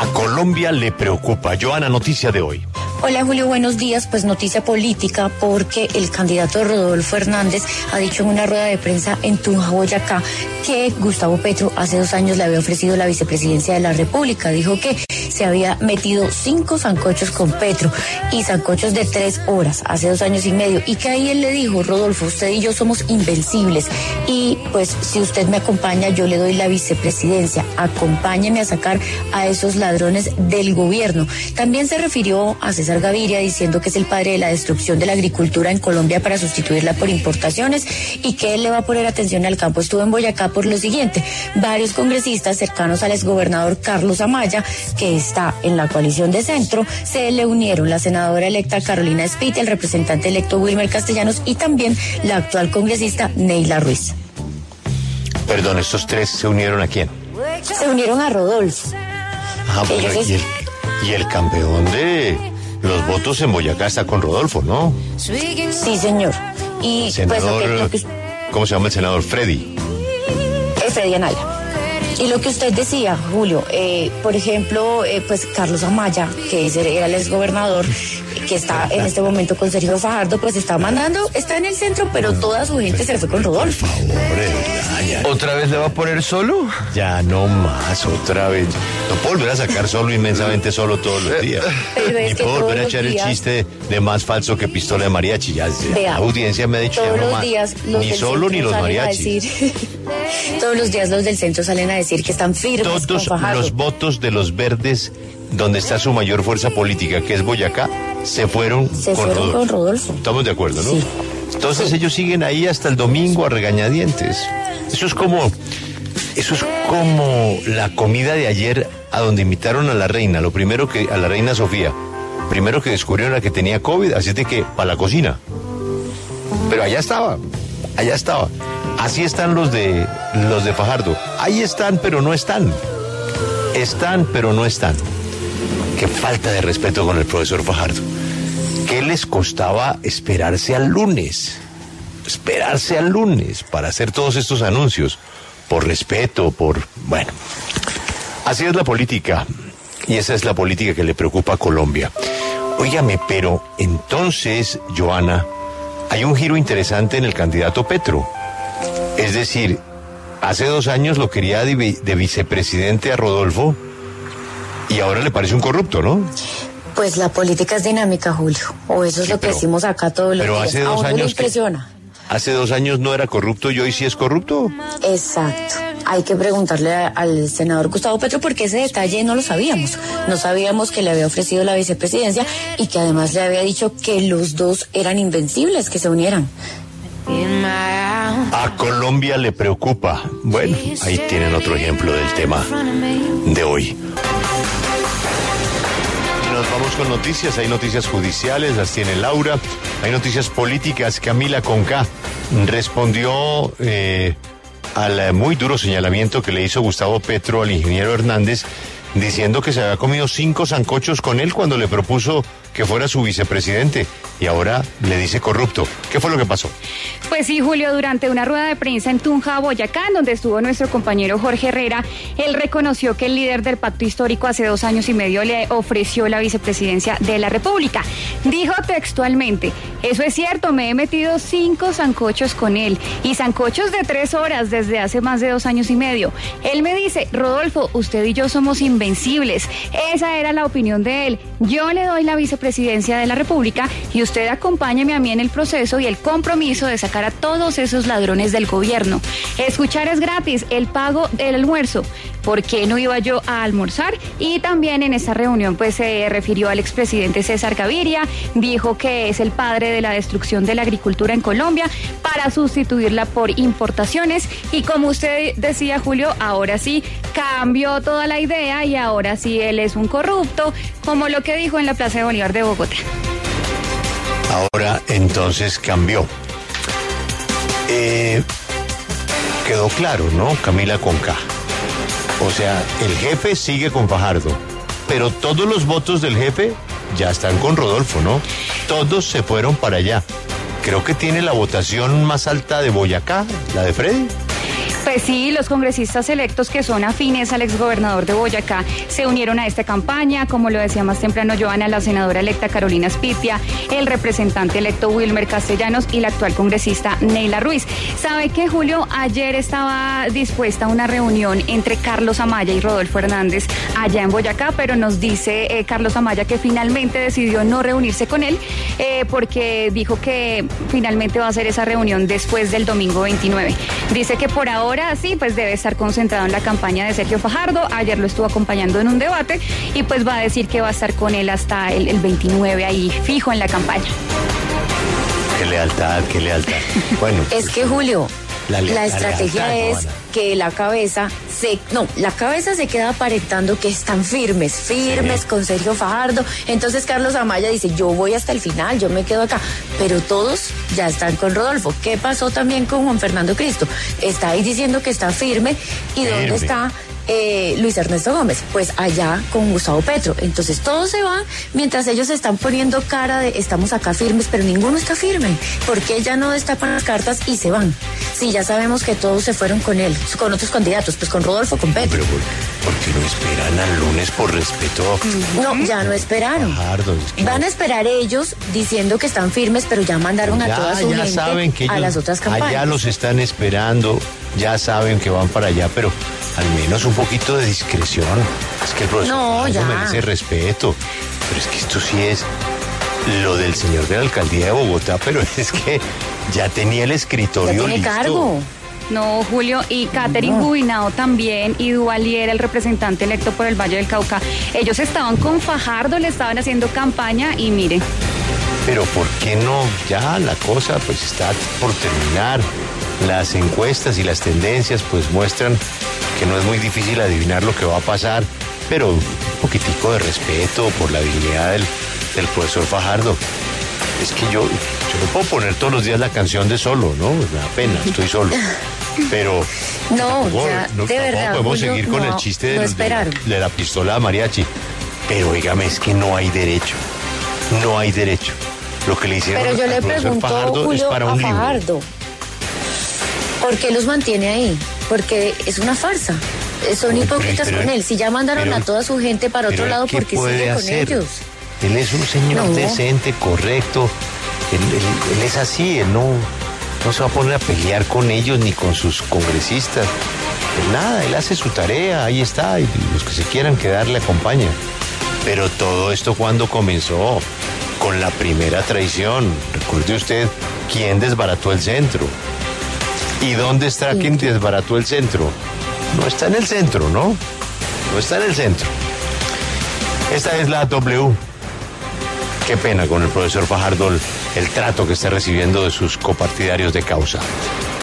A Colombia le preocupa. Joana, noticia de hoy. Hola Julio, buenos días. Pues noticia política porque el candidato Rodolfo Hernández ha dicho en una rueda de prensa en Tunja, Boyacá, que Gustavo Petro hace dos años le había ofrecido la vicepresidencia de la República. Dijo que se había metido cinco zancochos con Petro y zancochos de tres horas hace dos años y medio y que ahí él le dijo, Rodolfo, usted y yo somos invencibles y pues si usted me acompaña yo le doy la vicepresidencia. Acompáñeme a sacar a esos ladrones del gobierno. También se refirió a César Gaviria diciendo que es el padre de la destrucción de la agricultura en Colombia para sustituirla por importaciones y que él le va a poner atención al campo. Estuvo en Boyacá por lo siguiente. Varios congresistas cercanos al exgobernador Carlos Amaya, que está en la coalición de centro, se le unieron la senadora electa Carolina Spiti, el representante electo Wilmer Castellanos y también la actual congresista Neila Ruiz. Perdón, ¿estos tres se unieron a quién? Se unieron a Rodolfo. Ah, Ellos y, el, y el campeón de los votos en Boyacá está con Rodolfo, ¿no? Sí, señor. Y pues lo que, Senador, lo que ¿cómo se llama el senador? Freddy. es Freddy Anaya. Y lo que usted decía, Julio, eh, por ejemplo, eh, pues Carlos Amaya, que era el exgobernador, que está en este momento con Sergio Fajardo, pues está mandando, está en el centro, pero toda su gente se fue con Rodolfo. Pobre, ya, ya, ¿Otra vez le va a poner solo? ya no más, otra vez. No puedo volver a sacar solo inmensamente solo todos los días. Ni puedo volver a echar el chiste de más falso que pistola de mariachi. Ya, Vea, la audiencia me ha dicho ya todos no los días los Ni solo ni los mariachis. decir- todos los días los del centro salen a decir que están firmes Todos con los votos de los verdes, donde está su mayor fuerza política, que es Boyacá, se fueron, Se con, fueron Rodolfo. con Rodolfo. Estamos de acuerdo, ¿no? Sí. Entonces ellos siguen ahí hasta el domingo a regañadientes. Eso es como, eso es como la comida de ayer a donde invitaron a la reina, lo primero que, a la reina Sofía, primero que descubrieron a que tenía COVID, así es de que, para la cocina. Pero allá estaba, allá estaba. Así están los de, los de Fajardo. Ahí están, pero no están. Están, pero no están. Qué falta de respeto con el profesor Fajardo. ¿Qué les costaba esperarse al lunes? Esperarse al lunes para hacer todos estos anuncios. Por respeto, por... Bueno, así es la política. Y esa es la política que le preocupa a Colombia. Óigame, pero entonces, Joana, hay un giro interesante en el candidato Petro. Es decir, hace dos años lo quería de, vi- de vicepresidente a Rodolfo y ahora le parece un corrupto, ¿no? Pues la política es dinámica, Julio. O eso es Sí, lo que pero- decimos acá todos los pero días. hace a dos le años que- impresiona. Hace dos años no era corrupto y hoy sí es corrupto. Exacto. Hay que preguntarle a- al senador Gustavo Petro porque ese detalle no lo sabíamos. No sabíamos que le había ofrecido la vicepresidencia y que además le había dicho que los dos eran invencibles, que se unieran. A Colombia le preocupa. Bueno, ahí tienen otro ejemplo del tema de hoy. Noticias. Hay noticias judiciales, las tiene Laura. Hay noticias políticas. Camila Conca respondió eh, al muy duro señalamiento que le hizo Gustavo Petro al ingeniero Hernández, diciendo que se había comido cinco zancochos con él cuando le propuso que fuera su vicepresidente. Y ahora le dice corrupto. ¿Qué fue lo que pasó? Pues sí, Julio, durante una rueda de prensa en Tunja, Boyacá, donde estuvo nuestro compañero Jorge Herrera, él reconoció que el líder del pacto histórico hace dos años y medio le ofreció la vicepresidencia de la República. Dijo textualmente, eso es cierto, me he metido cinco zancochos con él y zancochos de tres horas desde hace más de dos años y medio. Él me dice, Rodolfo, usted y yo somos invencibles. Esa era la opinión de él. Yo le doy la vicepresidencia de la República y usted acompáñeme a mí en el proceso y el compromiso de sacar a todos esos ladrones del gobierno. Escuchar es gratis, el pago del almuerzo. ¿Por qué no iba yo a almorzar? Y también en esa reunión pues se refirió al expresidente César Gaviria, dijo que es el padre de la destrucción de la agricultura en Colombia para sustituirla por importaciones y como usted decía Julio, ahora sí cambió toda la idea y ahora sí él es un corrupto, como lo que dijo en la Plaza de Bolívar de Bogotá. Ahora entonces cambió. Eh, quedó claro, ¿no? Camila Conca. O sea, el jefe sigue con Fajardo, pero todos los votos del jefe ya están con Rodolfo, ¿no? Todos se fueron para allá. Creo que tiene la votación más alta de Boyacá, la de Freddy. Pues sí, los congresistas electos que son afines al exgobernador de Boyacá se unieron a esta campaña, como lo decía más temprano Joana, la senadora electa Carolina Spitia, el representante electo Wilmer Castellanos y la actual congresista Neila Ruiz. ¿Sabe que Julio ayer estaba dispuesta a una reunión entre Carlos Amaya y Rodolfo Hernández allá en Boyacá, pero nos dice eh, Carlos Amaya que finalmente decidió no reunirse con él eh, porque dijo que finalmente va a hacer esa reunión después del domingo 29. Dice que por ahora sí, pues debe estar concentrado en la campaña de Sergio Fajardo. Ayer lo estuvo acompañando en un debate y pues va a decir que va a estar con él hasta el, el 29 ahí fijo en la campaña. Qué lealtad, qué lealtad. Bueno. es que Julio, la, la estrategia la lealtad, es que la cabeza se, no, la cabeza se queda aparentando que están firmes, firmes sí. con Sergio Fajardo. Entonces Carlos Amaya dice, yo voy hasta el final, yo me quedo acá. Pero todos ya están con Rodolfo. ¿Qué pasó también con Juan Fernando Cristo? Está ahí diciendo que está firme. ¿Y firme. dónde está eh, Luis Ernesto Gómez, pues allá con Gustavo Petro. Entonces todos se van mientras ellos están poniendo cara de estamos acá firmes, pero ninguno está firme. porque ya no destapan las cartas y se van? Sí, ya sabemos que todos se fueron con él, con otros candidatos, pues con Rodolfo, con Petro. Pero ¿por, qué no esperan al lunes por respeto? No, ya no esperaron. Van a esperar ellos diciendo que están firmes, pero ya mandaron ya, a toda su ya gente saben que ellos, a las otras campañas. Allá los están esperando, ya saben que van para allá, pero al menos un poquito de discreción. Es que el profesor no, ya. merece respeto. Pero es que esto sí es lo del señor de la alcaldía de Bogotá, pero es que ya tenía el escritorio ya tiene listo. cargo. No, Julio, y Catherine. Gubinao también, y Duvalier, el representante electo por el Valle del Cauca. Ellos estaban con Fajardo, le estaban haciendo campaña y mire. Pero ¿por qué no? Ya la cosa pues está por terminar. Las encuestas y las tendencias pues muestran que no es muy difícil adivinar lo que va a pasar, pero un poquitico de respeto por la dignidad del, del profesor Fajardo. Es que yo, yo no puedo poner todos los días la canción de solo, ¿no? Me da pena, estoy solo. Pero no, tampoco, ya, no, de verdad, podemos Julio, seguir con no, el chiste no de, de, de la pistola de mariachi. Pero dígame, es que no hay derecho. No hay derecho. Lo que le hicieron Pero yo al le profesor pregunto Fajardo Julio, es para a un libro. ¿Por qué los mantiene ahí? Porque es una farsa. Son Uy, hipócritas pero- con él. Si ya mandaron pero- a toda su gente para otro lado, ¿qué ¿por qué sigue con ellos? Él es un señor No. decente, correcto. Él, él- él es así, él no, no se va a poner a pelear con ellos ni con sus congresistas. Pues nada, él hace su tarea, ahí está, y los que se quieran quedar le acompañan. Pero todo esto cuando comenzó, con la primera traición. Recuerde usted quién desbarató el centro. ¿Y dónde está Sí. quien desbarató el centro? No está en el centro, ¿no? No está en el centro. Esta es la W. Qué pena con el profesor Fajardo el, el trato que está recibiendo de sus copartidarios de causa.